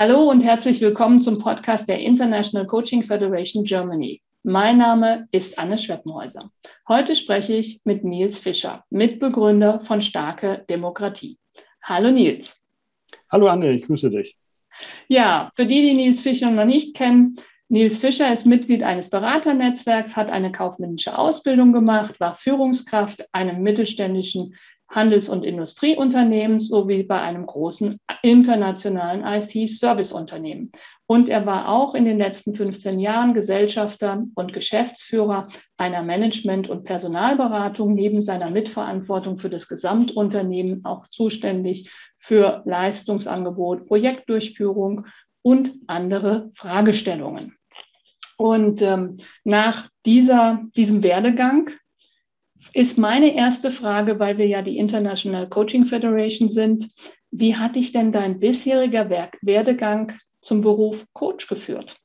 Hallo und herzlich willkommen zum Podcast der International Coaching Federation Germany. Mein Name ist Anne Schweppenhäuser. Heute spreche ich mit Nils Fischer, Mitbegründer von Starke Demokratie. Hallo Nils. Hallo Anne, ich grüße dich. Ja, für die, die Nils Fischer noch nicht kennen, Nils Fischer ist Mitglied eines Beraternetzwerks, hat eine kaufmännische Ausbildung gemacht, war Führungskraft einem mittelständischen Handels- und Industrieunternehmen sowie bei einem großen internationalen IT-Service-Unternehmen. Und er war auch in den letzten 15 Jahren Gesellschafter und Geschäftsführer einer Management- und Personalberatung, neben seiner Mitverantwortung für das Gesamtunternehmen auch zuständig für Leistungsangebot, Projektdurchführung und andere Fragestellungen. Und ähm, nach dieser, diesem Werdegang ist meine erste Frage, weil wir ja die International Coaching Federation sind. Wie hat dich denn dein bisheriger Werdegang zum Beruf Coach geführt?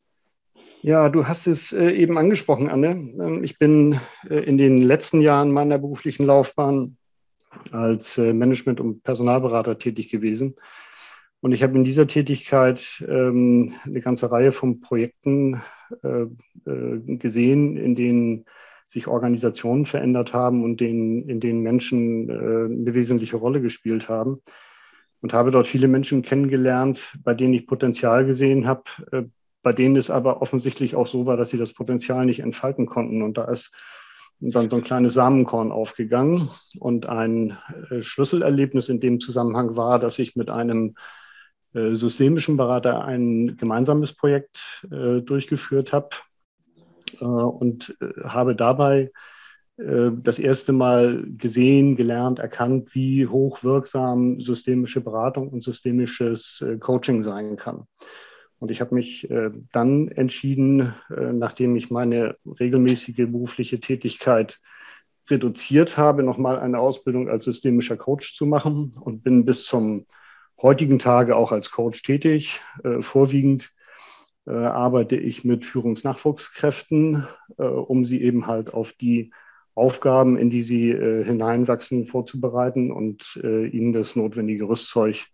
Ja, du hast es äh, eben angesprochen, Anne. Ähm, ich bin äh, in den letzten Jahren meiner beruflichen Laufbahn als äh, Management- und Personalberater tätig gewesen. Und ich habe in dieser Tätigkeit ähm, eine ganze Reihe von Projekten gesehen, in denen sich Organisationen verändert haben und denen, in denen Menschen äh, eine wesentliche Rolle gespielt haben. Und habe dort viele Menschen kennengelernt, bei denen ich Potenzial gesehen habe, äh, bei denen es aber offensichtlich auch so war, dass sie das Potenzial nicht entfalten konnten. Und da ist dann so ein kleines Samenkorn aufgegangen. Und ein äh, Schlüsselerlebnis in dem Zusammenhang war, dass ich mit einem äh, systemischen Berater ein gemeinsames Projekt äh, durchgeführt habe, und äh, habe dabei äh, das erste Mal gesehen, gelernt, erkannt, wie hochwirksam systemische Beratung und systemisches Coaching sein kann. Und ich habe mich dann entschieden, nachdem ich meine regelmäßige berufliche Tätigkeit reduziert habe, nochmal eine Ausbildung als systemischer Coach zu machen und bin bis zum heutigen Tage auch als Coach tätig, vorwiegend äh, arbeite ich mit Führungsnachwuchskräften, äh, um sie eben halt auf die Aufgaben, in die sie äh, hineinwachsen, vorzubereiten und äh, ihnen das notwendige Rüstzeug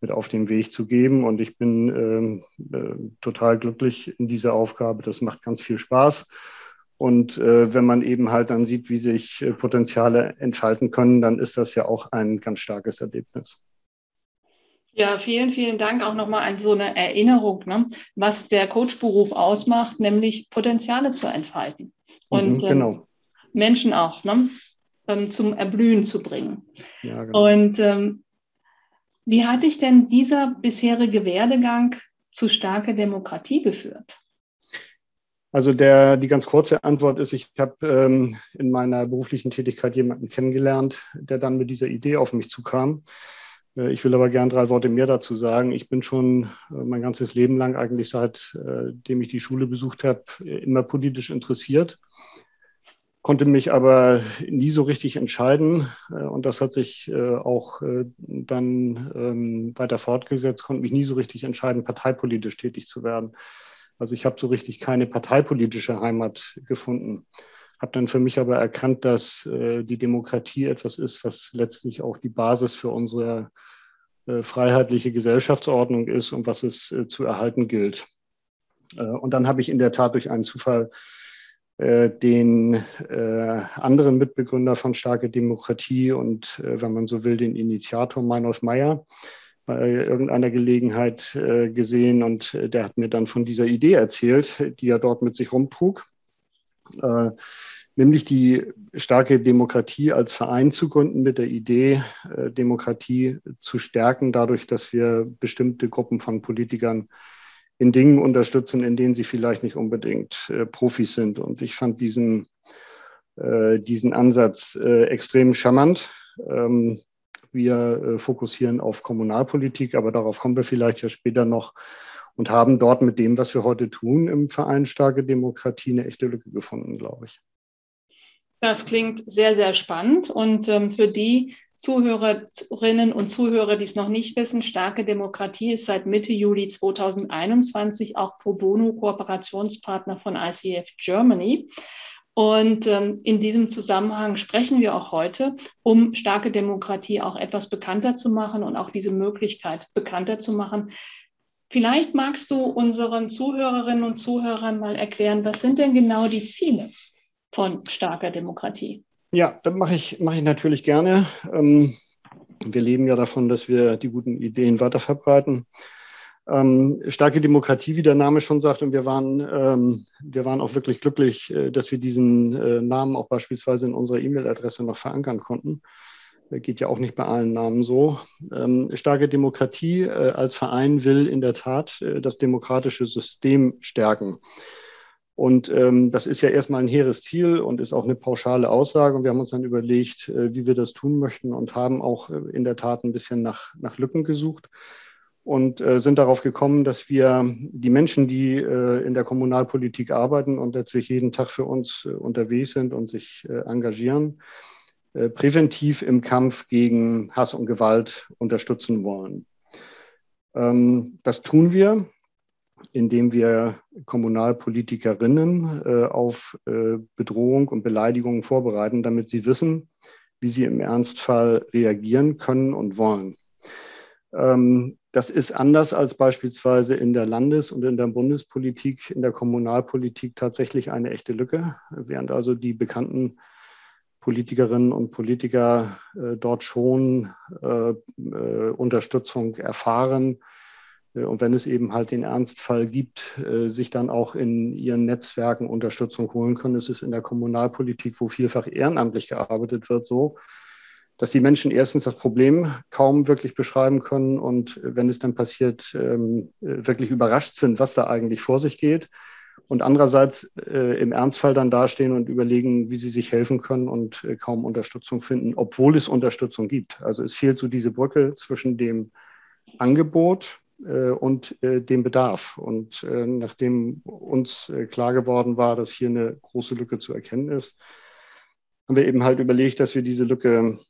mit auf den Weg zu geben. Und ich bin ähm, äh, total glücklich in dieser Aufgabe. Das macht ganz viel Spaß. Und äh, wenn man eben halt dann sieht, wie sich Potenziale entfalten können, dann ist das ja auch ein ganz starkes Erlebnis. Ja, vielen, vielen Dank auch nochmal an so eine Erinnerung, ne, was der Coachberuf ausmacht, nämlich Potenziale zu entfalten und mhm, genau. ähm, Menschen auch ne, ähm, zum Erblühen zu bringen. Ja, genau. Und ähm, wie hat dich denn dieser bisherige Werdegang zu starker Demokratie geführt? Also der, die ganz kurze Antwort ist, ich habe ähm, in meiner beruflichen Tätigkeit jemanden kennengelernt, der dann mit dieser Idee auf mich zukam. Äh, ich will aber gern drei Worte mehr dazu sagen. Ich bin schon äh, mein ganzes Leben lang, eigentlich seitdem äh, ich die Schule besucht habe, immer politisch interessiert, konnte mich aber nie so richtig entscheiden. Und das hat sich auch dann ähm, weiter fortgesetzt, konnte mich nie so richtig entscheiden, parteipolitisch tätig zu werden. Also ich habe so richtig keine parteipolitische Heimat gefunden habe dann für mich aber erkannt, dass äh, die Demokratie etwas ist, was letztlich auch die Basis für unsere äh, freiheitliche Gesellschaftsordnung ist und was es äh, zu erhalten gilt. Äh, und dann habe ich in der Tat durch einen Zufall äh, den äh, anderen Mitbegründer von Starke Demokratie und, wenn man so will, den Initiator Meinolf Meyer bei irgendeiner Gelegenheit gesehen und der hat mir dann von dieser Idee erzählt, die er dort mit sich rumtrug äh, nämlich die starke Demokratie als Verein zu gründen mit der Idee, äh, Demokratie zu stärken, dadurch, dass wir bestimmte Gruppen von Politikern in Dingen unterstützen, in denen sie vielleicht nicht unbedingt äh, Profis sind. Und ich fand diesen, äh, diesen Ansatz äh, extrem charmant. Ähm, wir äh, fokussieren auf Kommunalpolitik, aber darauf kommen wir vielleicht ja später noch und haben dort mit dem, was wir heute tun, im Verein Starke Demokratie eine echte Lücke gefunden, glaube ich. Das klingt sehr, sehr spannend. Und ähm, für die Zuhörerinnen und Zuhörer, die es noch nicht wissen, Starke Demokratie ist seit Mitte Juli 2021 auch Pro Bono Kooperationspartner von ICF Germany. Und ähm, in diesem Zusammenhang sprechen wir auch heute, um starke Demokratie auch etwas bekannter zu machen und auch diese Möglichkeit bekannter zu machen, Vielleicht magst du unseren Zuhörerinnen und Zuhörern mal erklären, was sind denn genau die Ziele von starker Demokratie? Ja, das mache ich, mache ich natürlich gerne. Ähm, wir leben ja davon, dass wir die guten Ideen weiterverbreiten. Ähm, starke Demokratie, wie der Name schon sagt, und wir waren, ähm, wir waren auch wirklich glücklich, äh, dass wir diesen äh, Namen auch beispielsweise in unserer E-Mail-Adresse noch verankern konnten. Geht ja auch nicht bei allen Namen so. Ähm, starke Demokratie äh, als Verein will in der Tat äh, das demokratische System stärken. Und ähm, das ist ja erstmal ein hehres Ziel und ist auch eine pauschale Aussage. Und wir haben uns dann überlegt, äh, wie wir das tun möchten und haben auch in der Tat ein bisschen nach, nach Lücken gesucht und sind darauf gekommen, dass wir die Menschen, die in der Kommunalpolitik arbeiten und letztlich jeden Tag für uns unterwegs sind und sich engagieren, präventiv im Kampf gegen Hass und Gewalt unterstützen wollen. Ähm, das tun wir, indem wir Kommunalpolitikerinnen äh, auf äh, Bedrohung und Beleidigungen vorbereiten, damit sie wissen, wie sie im Ernstfall reagieren können und wollen. Ähm, das ist anders als beispielsweise in der Landes- und in der Bundespolitik, in der Kommunalpolitik tatsächlich eine echte Lücke, während also die bekannten Politikerinnen und Politiker äh, dort schon äh, äh, Unterstützung erfahren. Äh, und wenn es eben halt den Ernstfall gibt, äh, sich dann auch in ihren Netzwerken Unterstützung holen können. Es ist in der Kommunalpolitik, wo vielfach ehrenamtlich gearbeitet wird, so, dass die Menschen erstens das Problem kaum wirklich beschreiben können und wenn es dann passiert, ähm, äh, wirklich überrascht sind, was da eigentlich vor sich geht und andererseits äh, im Ernstfall dann dastehen und überlegen, wie sie sich helfen können und äh, kaum Unterstützung finden, obwohl es Unterstützung gibt. Also es fehlt so diese Brücke zwischen dem Angebot äh, und äh, dem Bedarf. Und äh, nachdem uns äh, klar geworden war, dass hier eine große Lücke zu erkennen ist, haben wir eben halt überlegt, dass wir diese Lücke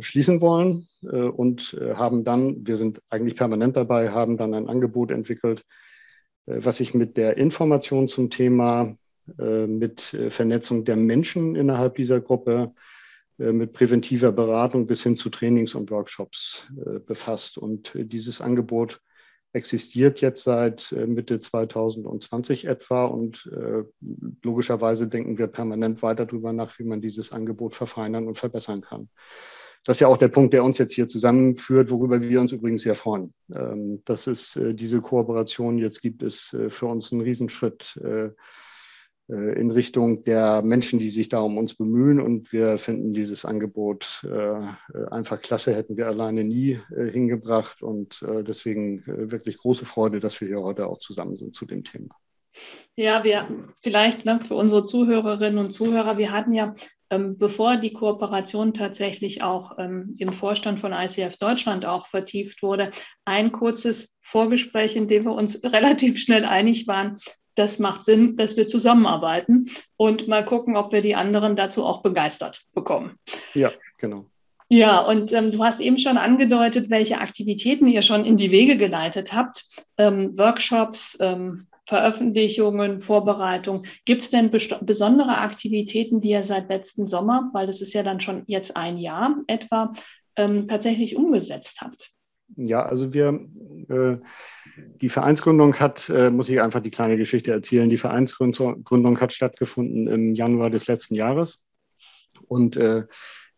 schließen wollen und haben dann, wir sind eigentlich permanent dabei, haben dann ein Angebot entwickelt, äh, was sich mit der Information zum Thema, äh, mit äh, Vernetzung der Menschen innerhalb dieser Gruppe, mit präventiver Beratung bis hin zu Trainings und Workshops befasst. Und dieses Angebot existiert jetzt seit Mitte 2020 etwa und logischerweise denken wir permanent weiter darüber nach, wie man dieses Angebot verfeinern und verbessern kann. Das ist ja auch der Punkt, der uns jetzt hier zusammenführt, worüber wir uns übrigens sehr freuen. Ähm, dass es äh, diese Kooperation jetzt gibt, ist äh, für uns ein Riesenschritt äh, in Richtung der Menschen, die sich da um uns bemühen. Und wir finden dieses Angebot einfach klasse, hätten wir alleine nie hingebracht. Und deswegen wirklich große Freude, dass wir hier heute auch zusammen sind zu dem Thema. Ja, wir vielleicht ne, für unsere Zuhörerinnen und Zuhörer, wir hatten ja ähm, bevor die Kooperation tatsächlich auch ähm, im Vorstand von ICF Deutschland auch vertieft wurde, ein kurzes Vorgespräch, in dem wir uns relativ schnell einig waren, das macht Sinn, dass wir zusammenarbeiten und mal gucken, ob wir die anderen dazu auch begeistert bekommen. Ja, genau. Ja, und ähm, du hast eben schon angedeutet, welche Aktivitäten ihr schon in die Wege geleitet habt. Ähm, Workshops, ähm, Veröffentlichungen, Vorbereitung. Gibt es denn besondere Aktivitäten, die ihr seit letzten Sommer, weil das ist ja dann schon jetzt ein Jahr etwa, ähm, tatsächlich umgesetzt habt? Ja, also wir, äh, die Vereinsgründung hat, äh, muss ich einfach die kleine Geschichte erzählen, die Vereinsgründung hat stattgefunden im Januar des letzten Jahres. Und äh,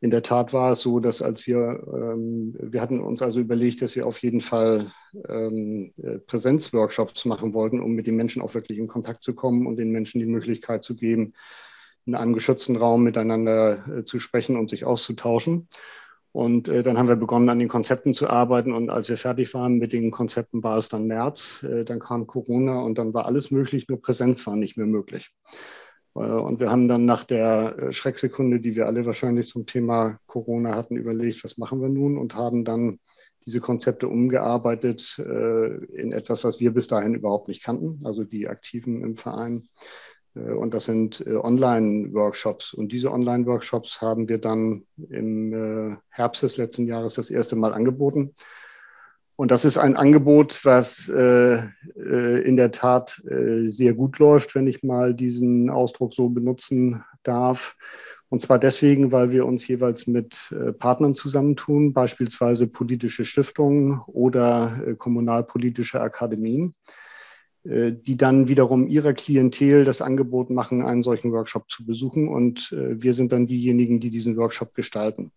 in der Tat war es so, dass als wir, ähm, wir hatten uns also überlegt, dass wir auf jeden Fall ähm, äh, Präsenzworkshops machen wollten, um mit den Menschen auch wirklich in Kontakt zu kommen und den Menschen die Möglichkeit zu geben, in einem geschützten Raum miteinander äh, zu sprechen und sich auszutauschen. Und äh, dann haben wir begonnen, an den Konzepten zu arbeiten. Und als wir fertig waren mit den Konzepten, war es dann März. Äh, dann kam Corona und dann war alles möglich, nur Präsenz war nicht mehr möglich. Äh, und wir haben dann nach der äh, Schrecksekunde, die wir alle wahrscheinlich zum Thema Corona hatten, überlegt, was machen wir nun und haben dann diese Konzepte umgearbeitet äh, in etwas, was wir bis dahin überhaupt nicht kannten, also die Aktiven im Verein. Und das sind Online-Workshops. Und diese Online-Workshops haben wir dann im Herbst des letzten Jahres das erste Mal angeboten. Und das ist ein Angebot, was äh, äh, in der Tat äh, sehr gut läuft, wenn ich mal diesen Ausdruck so benutzen darf. Und zwar deswegen, weil wir uns jeweils mit äh, Partnern zusammentun, beispielsweise politische Stiftungen oder äh, kommunalpolitische Akademien, die dann wiederum ihrer Klientel das Angebot machen, einen solchen Workshop zu besuchen. Und wir sind dann diejenigen, die diesen Workshop gestalten.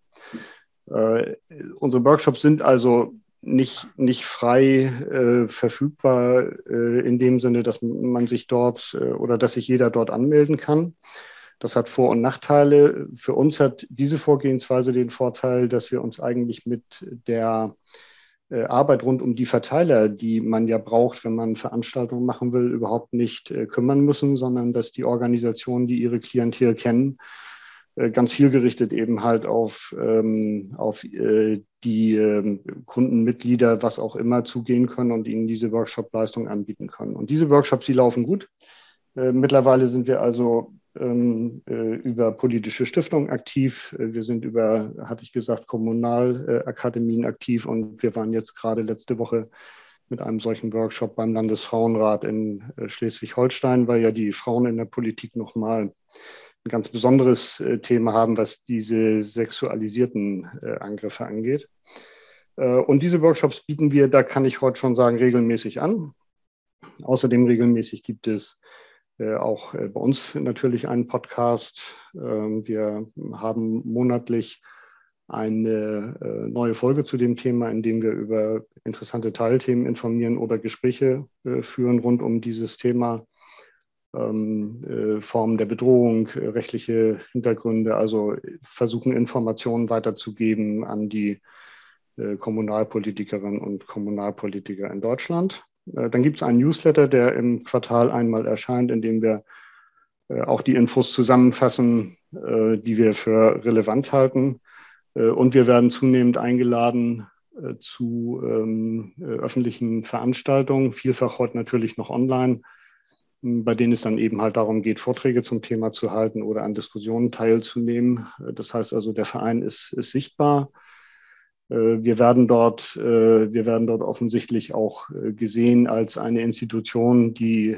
Unsere Workshops sind also nicht, nicht frei äh, verfügbar äh, in dem Sinne, dass man sich dort äh, oder dass sich jeder dort anmelden kann. Das hat Vor- und Nachteile. Für uns hat diese Vorgehensweise den Vorteil, dass wir uns eigentlich mit der äh, Arbeit rund um die Verteiler, die man ja braucht, wenn man Veranstaltungen machen will, überhaupt nicht äh, kümmern müssen, sondern dass die Organisationen, die ihre Klientel kennen, ganz zielgerichtet eben halt auf, ähm, auf äh, die äh, Kundenmitglieder, was auch immer, zugehen können und ihnen diese Workshop-Leistung anbieten können. Und diese Workshops, die laufen gut. Äh, mittlerweile sind wir also ähm, äh, über politische Stiftungen aktiv. Äh, wir sind über, hatte ich gesagt, Kommunalakademien aktiv und wir waren jetzt gerade letzte Woche mit einem solchen Workshop beim Landesfrauenrat in Schleswig-Holstein, weil ja die Frauen in der Politik nochmal ein ganz besonderes äh, Thema haben, was diese sexualisierten äh, Angriffe angeht. Äh, und diese Workshops bieten wir, da kann ich heute schon sagen, regelmäßig an. Außerdem regelmäßig gibt es auch bei uns natürlich einen Podcast. Ähm, wir haben monatlich eine neue Folge zu dem Thema, in dem wir über interessante Teilthemen informieren oder Gespräche führen rund um dieses Thema Formen der Bedrohung, äh, rechtliche Hintergründe, also versuchen Informationen weiterzugeben an die äh, Kommunalpolitikerinnen und Kommunalpolitiker in Deutschland. Äh, dann gibt es einen Newsletter, der im Quartal einmal erscheint, in dem wir äh, auch die Infos zusammenfassen, äh, die wir für relevant halten. und wir werden zunehmend eingeladen zu ähm, öffentlichen Veranstaltungen, vielfach heute natürlich noch online bei denen es dann eben halt darum geht, Vorträge zum Thema zu halten oder an Diskussionen teilzunehmen. Das heißt also, der Verein ist, ist sichtbar. Äh, wir werden, dort, äh, wir werden dort offensichtlich auch äh, gesehen als eine Institution, die,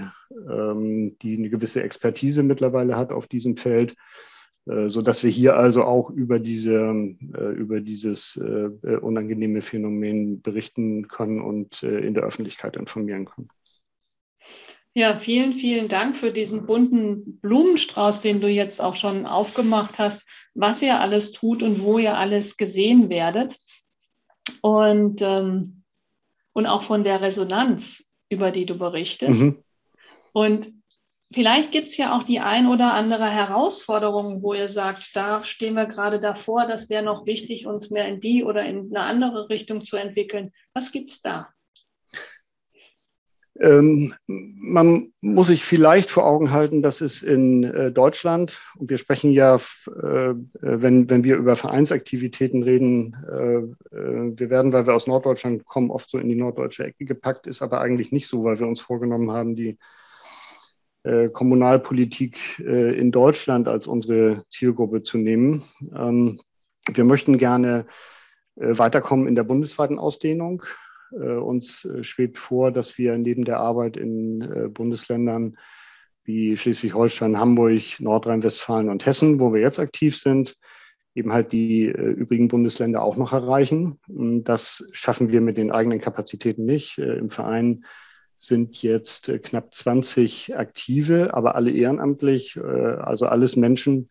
ähm, die eine gewisse Expertise mittlerweile hat auf diesem Feld, sodass wir hier also auch über, diese, über dieses unangenehme Phänomen berichten können und in der Öffentlichkeit informieren können. Ja, vielen, vielen Dank für diesen bunten Blumenstrauß, den du jetzt auch schon aufgemacht hast, was ihr alles tut und wo ihr alles gesehen werdet. Und, ähm, und auch von der Resonanz, über die du berichtest. Mhm. Und vielleicht gibt es ja auch die ein oder andere Herausforderung, wo ihr sagt, da stehen wir gerade davor, das wäre noch wichtig, uns mehr in die oder in eine andere Richtung zu entwickeln. Was gibt es da? Ähm, man muss sich vielleicht vor Augen halten, dass es in äh, Deutschland, und wir sprechen ja, äh, wenn, wenn wir über Vereinsaktivitäten reden, äh, äh, wir werden, weil wir aus Norddeutschland kommen, oft so in die norddeutsche Ecke gepackt, ist aber eigentlich nicht so, weil wir uns vorgenommen haben, die äh, Kommunalpolitik äh, in Deutschland als unsere Zielgruppe zu nehmen. Ähm, wir möchten gerne weiterkommen in der bundesweiten Ausdehnung. Äh, uns äh, schwebt vor, dass wir neben der Arbeit in äh, Bundesländern wie Schleswig-Holstein, Hamburg, Nordrhein-Westfalen und Hessen, wo wir jetzt aktiv sind, eben halt die übrigen Bundesländer auch noch erreichen. Das schaffen wir mit den eigenen Kapazitäten nicht. Im Verein sind jetzt knapp 20 Aktive, aber alle ehrenamtlich, also alles Menschen,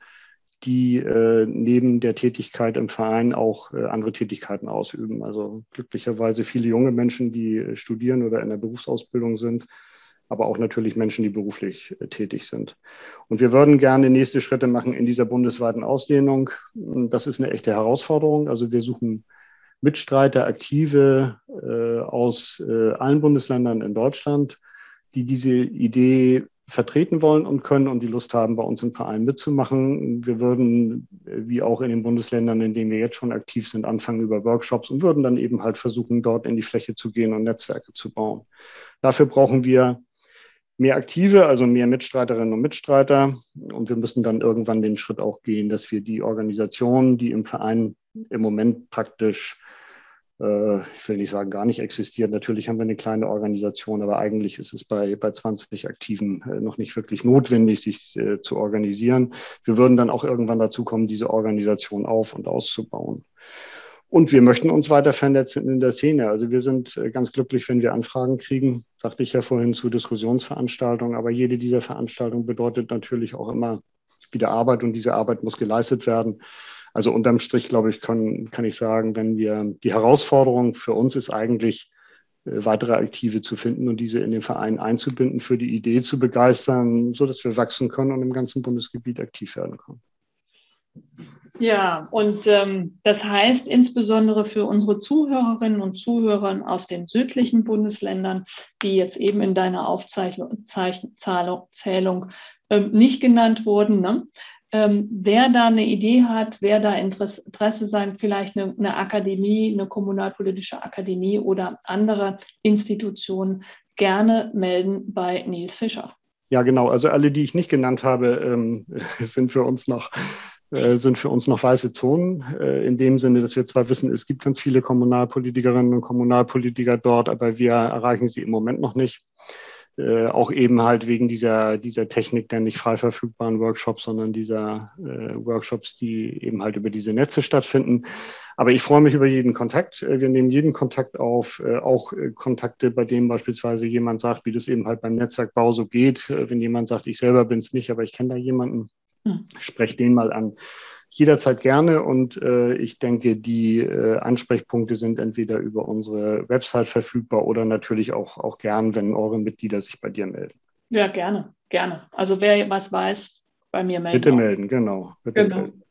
die äh, neben der Tätigkeit im Verein auch äh, andere Tätigkeiten ausüben. Also glücklicherweise viele junge Menschen, die äh, studieren oder in der Berufsausbildung sind, aber auch natürlich Menschen, die beruflich äh, tätig sind. Und wir würden gerne nächste Schritte machen in dieser bundesweiten Ausdehnung. Das ist eine echte Herausforderung. Also wir suchen Mitstreiter, Aktive äh, aus äh, allen Bundesländern in Deutschland, die diese Idee vertreten wollen und können und die Lust haben, bei uns im Verein mitzumachen. Wir würden, wie auch in den Bundesländern, in denen wir jetzt schon aktiv sind, anfangen über Workshops und würden dann eben halt versuchen, dort in die Fläche zu gehen und Netzwerke zu bauen. Dafür brauchen wir mehr Aktive, also mehr Mitstreiterinnen und Mitstreiter. Und wir müssen dann irgendwann den Schritt auch gehen, dass wir die Organisationen, die im Verein im Moment praktisch ich will nicht sagen, gar nicht existiert. Natürlich haben wir eine kleine Organisation, aber eigentlich ist es bei, bei 20 Aktiven äh, noch nicht wirklich notwendig, sich äh, zu organisieren. Wir würden dann auch irgendwann dazu kommen, diese Organisation auf- und auszubauen. Und wir möchten uns weiter vernetzen in der Szene. Also wir sind ganz glücklich, wenn wir Anfragen kriegen, sagte ich ja vorhin zu Diskussionsveranstaltungen. Aber jede dieser Veranstaltungen bedeutet natürlich auch immer wieder Arbeit und diese Arbeit muss geleistet werden. Also unterm Strich, glaube ich, kann, kann ich sagen, wenn wir die Herausforderung für uns ist eigentlich, äh, weitere Aktive zu finden und diese in den Verein einzubinden, für die Idee zu begeistern, so dass wir wachsen können und im ganzen Bundesgebiet aktiv werden können. Ja, und ähm, das heißt insbesondere für unsere Zuhörerinnen und Zuhörer aus den südlichen Bundesländern, die jetzt eben in deiner Aufzeichnung Zählung, ähm, nicht genannt wurden, ne? Ähm, wer da eine Idee hat, wer da Interesse, Interesse sein, vielleicht eine, eine Akademie, eine kommunalpolitische Akademie oder andere Institutionen, gerne melden bei Nils Fischer. Ja, genau. Also alle, die ich nicht genannt habe, ähm, sind für uns noch äh, sind für uns noch weiße Zonen, äh, in dem Sinne, dass wir zwar wissen, es gibt ganz viele Kommunalpolitikerinnen und Kommunalpolitiker dort, aber wir erreichen sie im Moment noch nicht. Äh, auch eben halt wegen dieser, dieser Technik der nicht frei verfügbaren Workshops, sondern dieser äh, Workshops, die eben halt über diese Netze stattfinden. Aber ich freue mich über jeden Kontakt. Äh, wir nehmen jeden Kontakt auf, äh, auch äh, Kontakte, bei denen beispielsweise jemand sagt, wie das eben halt beim Netzwerkbau so geht. wenn jemand sagt, ich selber bin es nicht, aber ich kenne da jemanden, hm. spreche den mal an jederzeit gerne und äh, ich denke, die äh, Ansprechpunkte sind entweder über unsere Website verfügbar oder natürlich auch, auch gern, wenn eure Mitglieder sich bei dir melden. Ja, gerne, gerne. Also wer was weiß, bei mir melden. Bitte melden, genau. Bitte genau. Melden.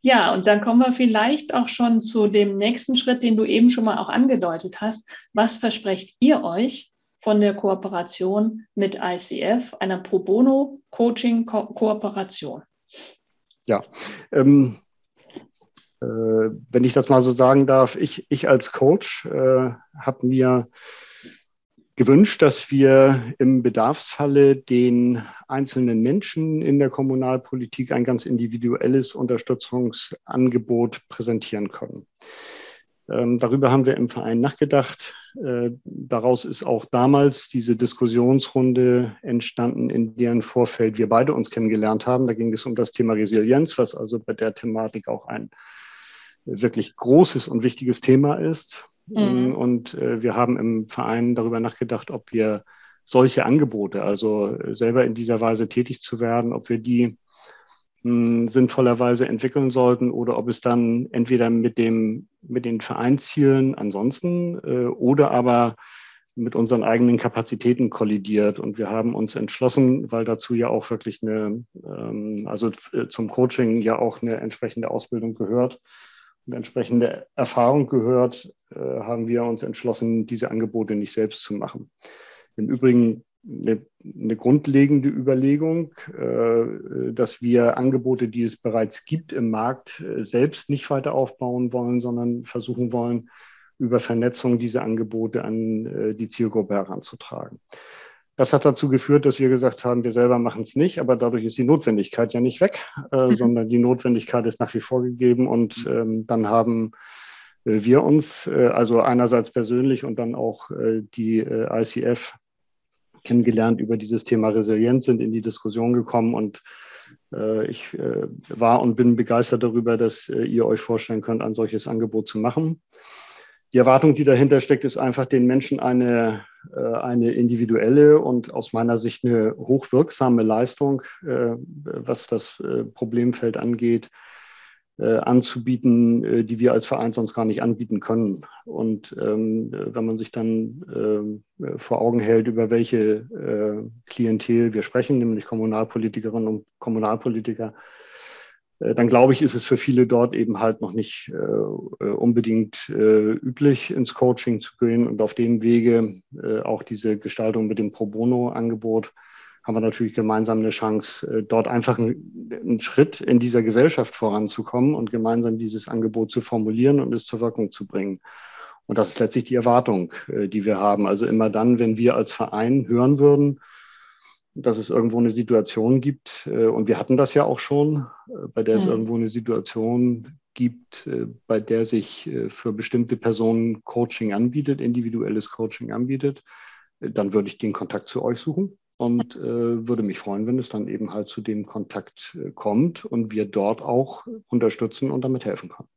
Ja, und dann kommen wir vielleicht auch schon zu dem nächsten Schritt, den du eben schon mal auch angedeutet hast. Was versprecht ihr euch von der Kooperation mit ICF, einer Pro Bono Coaching Kooperation? Ja, ähm, äh, wenn ich das mal so sagen darf, ich, ich als Coach äh, habe mir gewünscht, dass wir im Bedarfsfalle den einzelnen Menschen in der Kommunalpolitik ein ganz individuelles Unterstützungsangebot präsentieren können. Ähm, darüber haben wir im Verein nachgedacht. Äh, daraus ist auch damals diese Diskussionsrunde entstanden, in deren Vorfeld wir beide uns kennengelernt haben. Da ging es um das Thema Resilienz, was also bei der Thematik auch ein wirklich großes und wichtiges Thema ist. Mhm. Und äh, wir haben im Verein darüber nachgedacht, ob wir solche Angebote, also selber in dieser Weise tätig zu werden, ob wir die sinnvollerweise entwickeln sollten oder ob es dann entweder mit, dem, mit den Vereinszielen ansonsten äh, oder aber mit unseren eigenen Kapazitäten kollidiert. Und wir haben uns entschlossen, weil dazu ja auch wirklich eine, ähm, also äh, zum Coaching ja auch eine entsprechende Ausbildung gehört und entsprechende Erfahrung gehört, äh, haben wir uns entschlossen, diese Angebote nicht selbst zu machen. Im Übrigen eine, eine grundlegende Überlegung, äh, dass wir Angebote, die es bereits gibt im Markt, äh, selbst nicht weiter aufbauen wollen, sondern versuchen wollen, über Vernetzung diese Angebote an äh, die Zielgruppe heranzutragen. Das hat dazu geführt, dass wir gesagt haben, wir selber machen es nicht, aber dadurch ist die Notwendigkeit ja nicht weg, äh, mhm. sondern die Notwendigkeit ist nach wie vor gegeben. Und ähm, dann haben äh, wir uns, äh, also einerseits persönlich und dann auch die ICF, kennengelernt über dieses Thema Resilienz, sind in die Diskussion gekommen und äh, ich äh, war und bin begeistert darüber, dass äh, ihr euch vorstellen könnt, ein solches Angebot zu machen. Die Erwartung, die dahinter steckt, ist einfach den Menschen eine, äh, eine individuelle und aus meiner Sicht eine hochwirksame Leistung, äh, was das äh, Problemfeld angeht, anzubieten, äh, die wir als Verein sonst gar nicht anbieten können. Und ähm, wenn man sich dann äh, vor Augen hält, über welche äh, Klientel wir sprechen, nämlich Kommunalpolitikerinnen und Kommunalpolitiker, äh, dann glaube ich, ist es für viele dort eben halt noch nicht äh, unbedingt üblich, ins Coaching zu gehen und auf dem Wege auch diese Gestaltung mit dem Pro Bono-Angebot haben wir natürlich gemeinsam eine Chance, äh, dort einfach einen, Schritt in dieser Gesellschaft voranzukommen und gemeinsam dieses Angebot zu formulieren und es zur Wirkung zu bringen. Und das ist letztlich die Erwartung, äh, die wir haben. Also immer dann, wenn wir als Verein hören würden, dass es irgendwo eine Situation gibt, äh, und wir hatten das ja auch schon, bei der es irgendwo eine Situation gibt, bei der sich für bestimmte Personen Coaching anbietet, individuelles Coaching anbietet, dann würde ich den Kontakt zu euch suchen und äh, würde mich freuen, wenn es dann eben halt zu dem Kontakt äh, kommt und wir dort auch unterstützen und damit helfen können.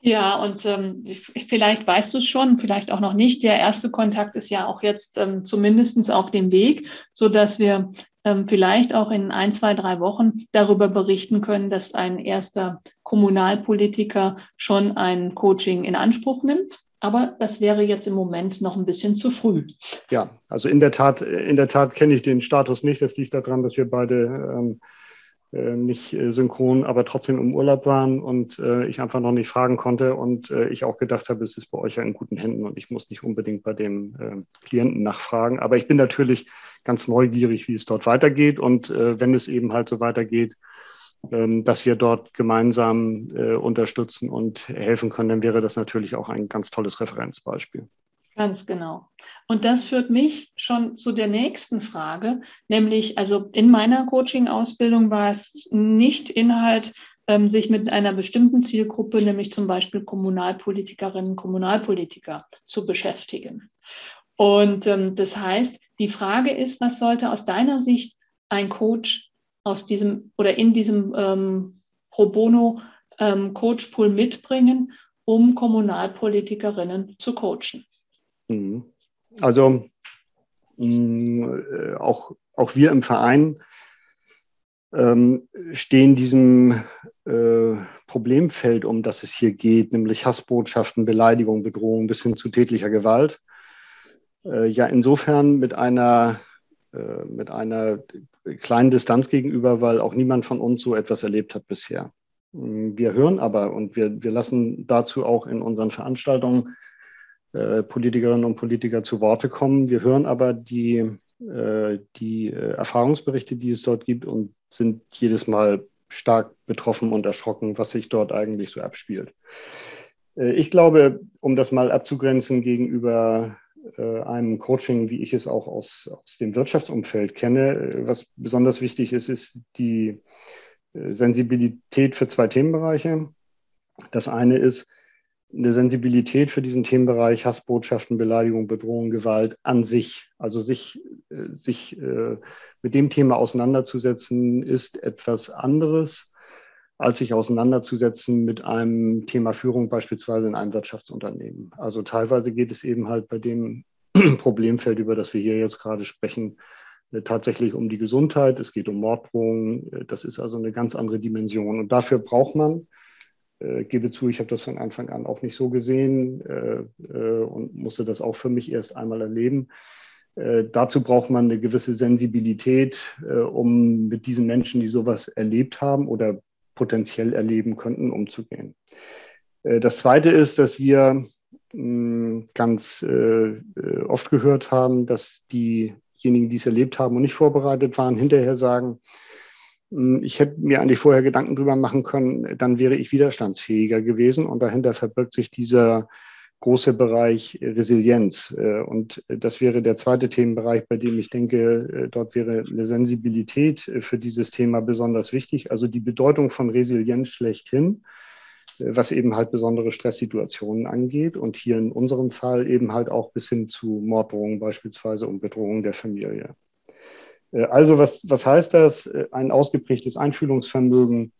Ja, und ähm, vielleicht weißt du es schon, vielleicht auch noch nicht. Der erste Kontakt ist ja auch jetzt ähm, zumindest auf dem Weg, sodass wir ähm, vielleicht auch in ein, zwei, drei Wochen darüber berichten können, dass ein erster Kommunalpolitiker schon ein Coaching in Anspruch nimmt. Aber das wäre jetzt im Moment noch ein bisschen zu früh. Ja, also in der Tat, in der Tat kenne ich den Status nicht. Das liegt daran, dass wir beide ähm, äh, nicht äh, synchron, aber trotzdem im Urlaub waren und äh, ich einfach noch nicht fragen konnte und äh, ich auch gedacht habe, es ist bei euch ja in guten Händen und ich muss nicht unbedingt bei dem äh, Klienten nachfragen. Aber ich bin natürlich ganz neugierig, wie es dort weitergeht und äh, wenn es eben halt so weitergeht, dass wir dort gemeinsam äh, unterstützen und helfen können, dann wäre das natürlich auch ein ganz tolles Referenzbeispiel. Ganz genau. Und das führt mich schon zu der nächsten Frage, nämlich, also in meiner Coaching-Ausbildung war es nicht Inhalt, ähm, sich mit einer bestimmten Zielgruppe, nämlich zum Beispiel Kommunalpolitikerinnen, Kommunalpolitiker, zu beschäftigen. Und ähm, das heißt, die Frage ist, was sollte aus deiner Sicht ein Coach aus diesem oder in diesem ähm, Pro Bono ähm, Coach mitbringen, um Kommunalpolitikerinnen zu coachen? Mhm. Also mh, mm, äh, auch, auch wir im Verein ähm, stehen diesem äh, Problemfeld, um das es hier geht, nämlich Hassbotschaften, Beleidigung, Bedrohung bis hin zu tätlicher Gewalt, äh, ja insofern mit einer, mit einer kleinen Distanz gegenüber, weil auch niemand von uns so etwas erlebt hat bisher. Wir hören aber und wir, wir lassen dazu auch in unseren Veranstaltungen äh, Politikerinnen und Politiker zu Worte kommen. Wir hören aber die, äh, die äh, Erfahrungsberichte, die es dort gibt und sind jedes Mal stark betroffen und erschrocken, was sich dort eigentlich so abspielt. Äh, ich glaube, um das mal abzugrenzen gegenüber äh, einem Coaching, wie ich es auch aus, aus dem Wirtschaftsumfeld kenne. Äh, was besonders wichtig ist, ist die äh, Sensibilität für zwei Themenbereiche. Das eine ist eine Sensibilität für diesen Themenbereich Hassbotschaften, Beleidigung, Bedrohung, Gewalt an sich. Also sich, sich mit dem Thema auseinanderzusetzen, ist etwas anderes als sich auseinanderzusetzen mit einem Thema Führung beispielsweise in einem Wirtschaftsunternehmen. Also teilweise geht es eben halt bei dem Problemfeld, über das wir hier jetzt gerade sprechen, äh, tatsächlich um die Gesundheit. Es geht um Morddrohungen. Äh, das ist also eine ganz andere Dimension. Und dafür braucht man, äh, gebe zu, ich habe das von Anfang an auch nicht so gesehen äh, äh, und musste das auch für mich erst einmal erleben. Äh, dazu braucht man eine gewisse Sensibilität, um mit diesen Menschen, die sowas erlebt haben oder potenziell erleben könnten, umzugehen. Äh, das Zweite ist, dass wir ganz äh, äh, oft gehört haben, dass diejenigen, die es erlebt haben und nicht vorbereitet waren, hinterher sagen, ich hätte mir eigentlich vorher Gedanken drüber machen können, dann wäre ich widerstandsfähiger gewesen. Und dahinter verbirgt sich dieser große Bereich Resilienz. Äh, und das wäre der zweite Themenbereich, bei dem ich denke, äh, dort wäre eine Sensibilität äh, für dieses Thema besonders wichtig. Also die Bedeutung von Resilienz schlechthin, was eben halt besondere Stresssituationen angeht. Und hier in unserem Fall eben halt auch bis hin zu Morddrohungen beispielsweise und Bedrohung der Familie. Also was, was heißt das? Ein ausgeprägtes Einfühlungsvermögen,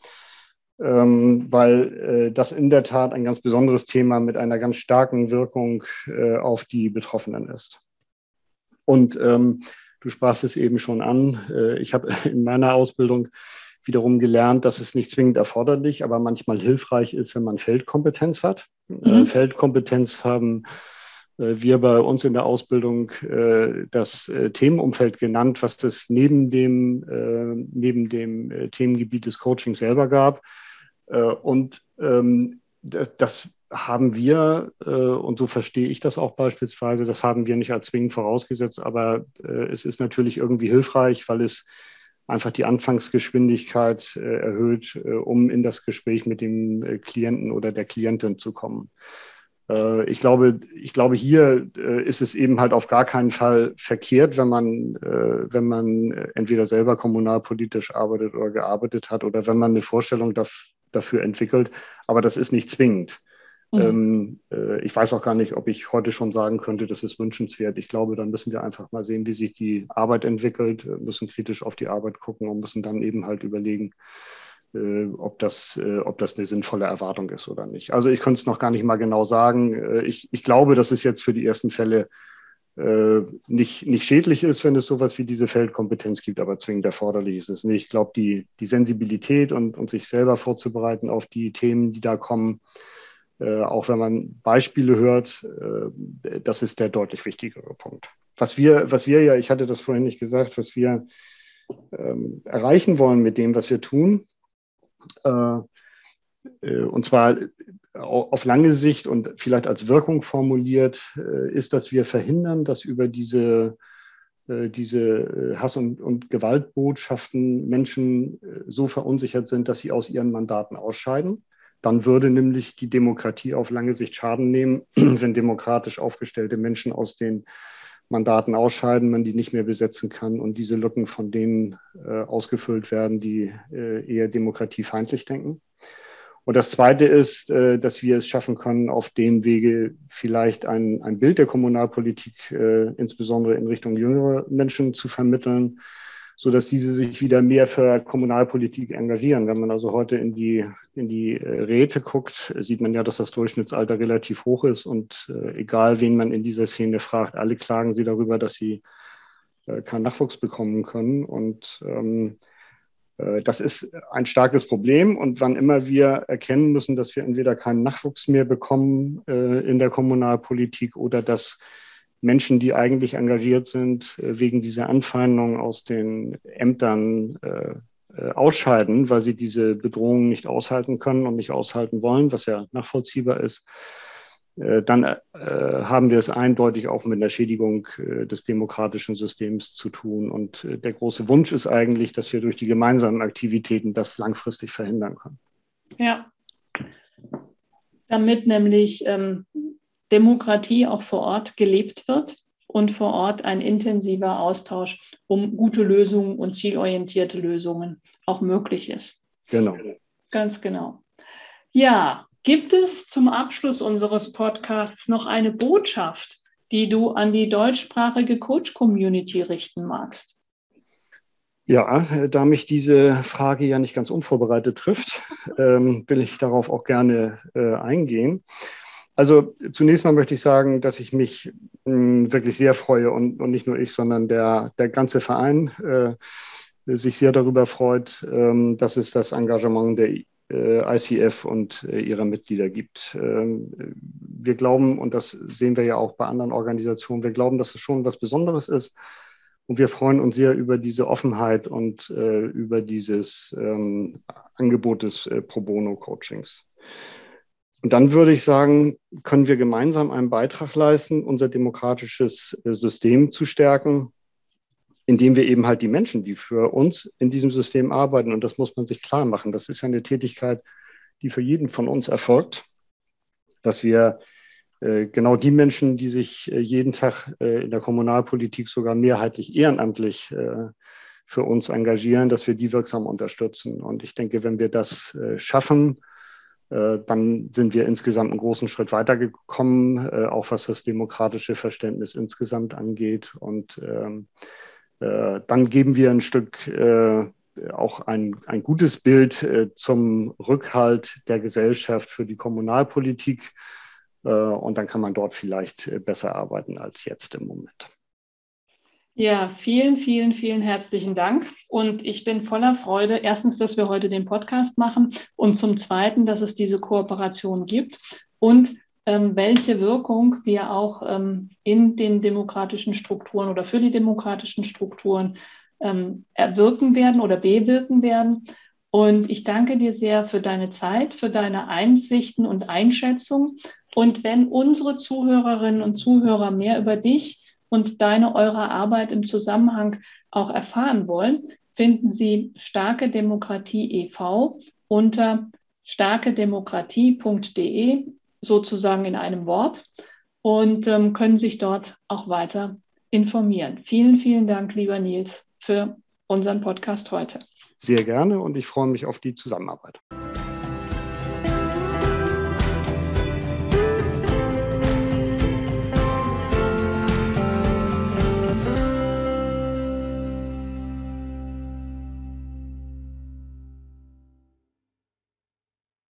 ähm, weil äh, das in der Tat ein ganz besonderes Thema mit einer ganz starken Wirkung äh, auf die Betroffenen ist. Und ähm, du sprachst es eben schon an. Äh, ich habe in meiner Ausbildung wiederum gelernt, dass es nicht zwingend erforderlich, aber manchmal hilfreich ist, wenn man Feldkompetenz hat. Äh, mhm. Feldkompetenz haben äh, wir bei uns in der Ausbildung äh, das Themenumfeld genannt, was es neben dem, neben dem Themengebiet des Coachings selber gab. Äh, und ähm, das haben wir, äh, und so verstehe ich das auch beispielsweise, das haben wir nicht als zwingend vorausgesetzt, aber äh, es ist natürlich irgendwie hilfreich, weil es einfach die Anfangsgeschwindigkeit erhöht, um in das Gespräch mit dem Klienten oder der Klientin zu kommen. Ich glaube, ich glaube, hier ist es eben halt auf gar keinen Fall verkehrt, wenn man, wenn man entweder selber kommunalpolitisch arbeitet oder gearbeitet hat oder wenn man eine Vorstellung dafür entwickelt. Aber das ist nicht zwingend. Mhm. Ähm, äh, ich weiß auch gar nicht, ob ich heute schon sagen könnte, das ist wünschenswert. Ich glaube, dann müssen wir einfach mal sehen, wie sich die Arbeit entwickelt, müssen kritisch auf die Arbeit gucken und müssen dann eben halt überlegen, äh, ob, das, äh, ob das eine sinnvolle Erwartung ist oder nicht. Also ich könnte es noch gar nicht mal genau sagen. Ich, ich glaube, dass es jetzt für die ersten Fälle nicht, nicht schädlich ist, wenn es sowas wie diese Feldkompetenz gibt, aber zwingend erforderlich ist es nicht. Ich glaube, die, die Sensibilität und, und sich selber vorzubereiten auf die Themen, die da kommen, äh, auch wenn man Beispiele hört, äh, das ist der deutlich wichtigere Punkt. Was wir, was wir ja, ich hatte das vorhin nicht gesagt, was wir ähm, erreichen wollen mit dem, was wir tun, äh, äh, und zwar auf lange Sicht und vielleicht als Wirkung formuliert, äh, ist, dass wir verhindern, dass über diese, diese Hass- und, und Gewaltbotschaften Menschen so verunsichert sind, dass sie aus ihren Mandaten ausscheiden. Dann würde nämlich die Demokratie auf lange Sicht Schaden nehmen, wenn demokratisch aufgestellte Menschen aus den Mandaten ausscheiden, man die nicht mehr besetzen kann und diese Lücken von denen äh, ausgefüllt werden, die äh, eher demokratiefeindlich denken. Und das Zweite ist, äh, dass wir es schaffen können, auf dem Wege vielleicht ein, ein Bild der Kommunalpolitik, äh, insbesondere in Richtung jüngerer Menschen, zu vermitteln, so dass diese sich wieder mehr für Kommunalpolitik engagieren. Wenn man also heute in die, in die äh, Räte guckt, sieht man ja, dass das Durchschnittsalter relativ hoch ist und egal, wen man in dieser Szene fragt, alle klagen sie darüber, dass sie keinen Nachwuchs bekommen können und ähm, äh, das ist ein starkes Problem. Und wann immer wir erkennen müssen, dass wir entweder keinen Nachwuchs mehr bekommen äh, in der Kommunalpolitik oder dass Menschen, die eigentlich engagiert sind, äh, wegen dieser Anfeindung aus den Ämtern äh, äh, ausscheiden, weil sie diese Bedrohungen nicht aushalten können und nicht aushalten wollen, was ja nachvollziehbar ist, äh, dann äh, haben wir es eindeutig auch mit der Schädigung äh, des demokratischen Systems zu tun. Und der große Wunsch ist eigentlich, dass wir durch die gemeinsamen Aktivitäten das langfristig verhindern können. Ja, damit nämlich ähm, Demokratie auch vor Ort gelebt wird und vor Ort ein intensiver Austausch um gute Lösungen und zielorientierte Lösungen auch möglich ist. Genau. Ganz genau. Ja, gibt es zum Abschluss unseres Podcasts noch eine Botschaft, die du an die deutschsprachige Coach-Community richten magst? Ja, da mich diese Frage ja nicht ganz unvorbereitet trifft, ähm, will ich darauf auch gerne äh, eingehen. Also zunächst mal möchte ich sagen, dass ich mich mh, hm, wirklich sehr freue und, und, nicht nur ich, sondern der, der ganze Verein äh, sich sehr darüber freut, ähm, dass es das Engagement der ICF und äh, ihrer Mitglieder gibt. Ähm, wir glauben, und das sehen wir ja auch bei anderen Organisationen, wir glauben, dass es schon was Besonderes ist. Und wir freuen uns sehr über diese Offenheit und äh, über dieses ähm, Angebot des äh, Pro Bono Coachings. Und dann würde ich sagen, können wir gemeinsam einen Beitrag leisten, unser demokratisches äh, System zu stärken, indem wir eben halt die Menschen, die für uns in diesem System arbeiten, und das muss man sich klar machen, das ist ja eine Tätigkeit, die für jeden von uns erfolgt, dass wir äh, genau die Menschen, die sich äh, jeden Tag in der Kommunalpolitik sogar mehrheitlich ehrenamtlich für uns engagieren, dass wir die wirksam unterstützen. Und ich denke, wenn wir das schaffen, äh, dann sind wir insgesamt einen großen Schritt weitergekommen, äh, auch was das demokratische Verständnis insgesamt angeht. Und ähm, äh, dann geben wir ein Stück auch ein, ein gutes Bild zum Rückhalt der Gesellschaft für die Kommunalpolitik. und dann kann man dort vielleicht besser arbeiten als jetzt im Moment. Ja, vielen, vielen, vielen herzlichen Dank. Und ich bin voller Freude, erstens, dass wir heute den Podcast machen und zum Zweiten, dass es diese Kooperation gibt und welche Wirkung wir auch ähm, in den demokratischen Strukturen oder für die demokratischen Strukturen ähm, erwirken werden oder bewirken werden. Und ich danke dir sehr für deine Zeit, für deine Einsichten und Einschätzungen. Und wenn unsere Zuhörerinnen und Zuhörer mehr über dich und deine, eure Arbeit im Zusammenhang auch erfahren wollen, finden Sie Starke Demokratie e.V. unter starkedemokratie.de, sozusagen in einem Wort, und ähm, können sich dort auch weiter informieren. Vielen, vielen Dank, lieber Nils, für unseren Podcast heute. Sehr gerne und ich freue mich auf die Zusammenarbeit.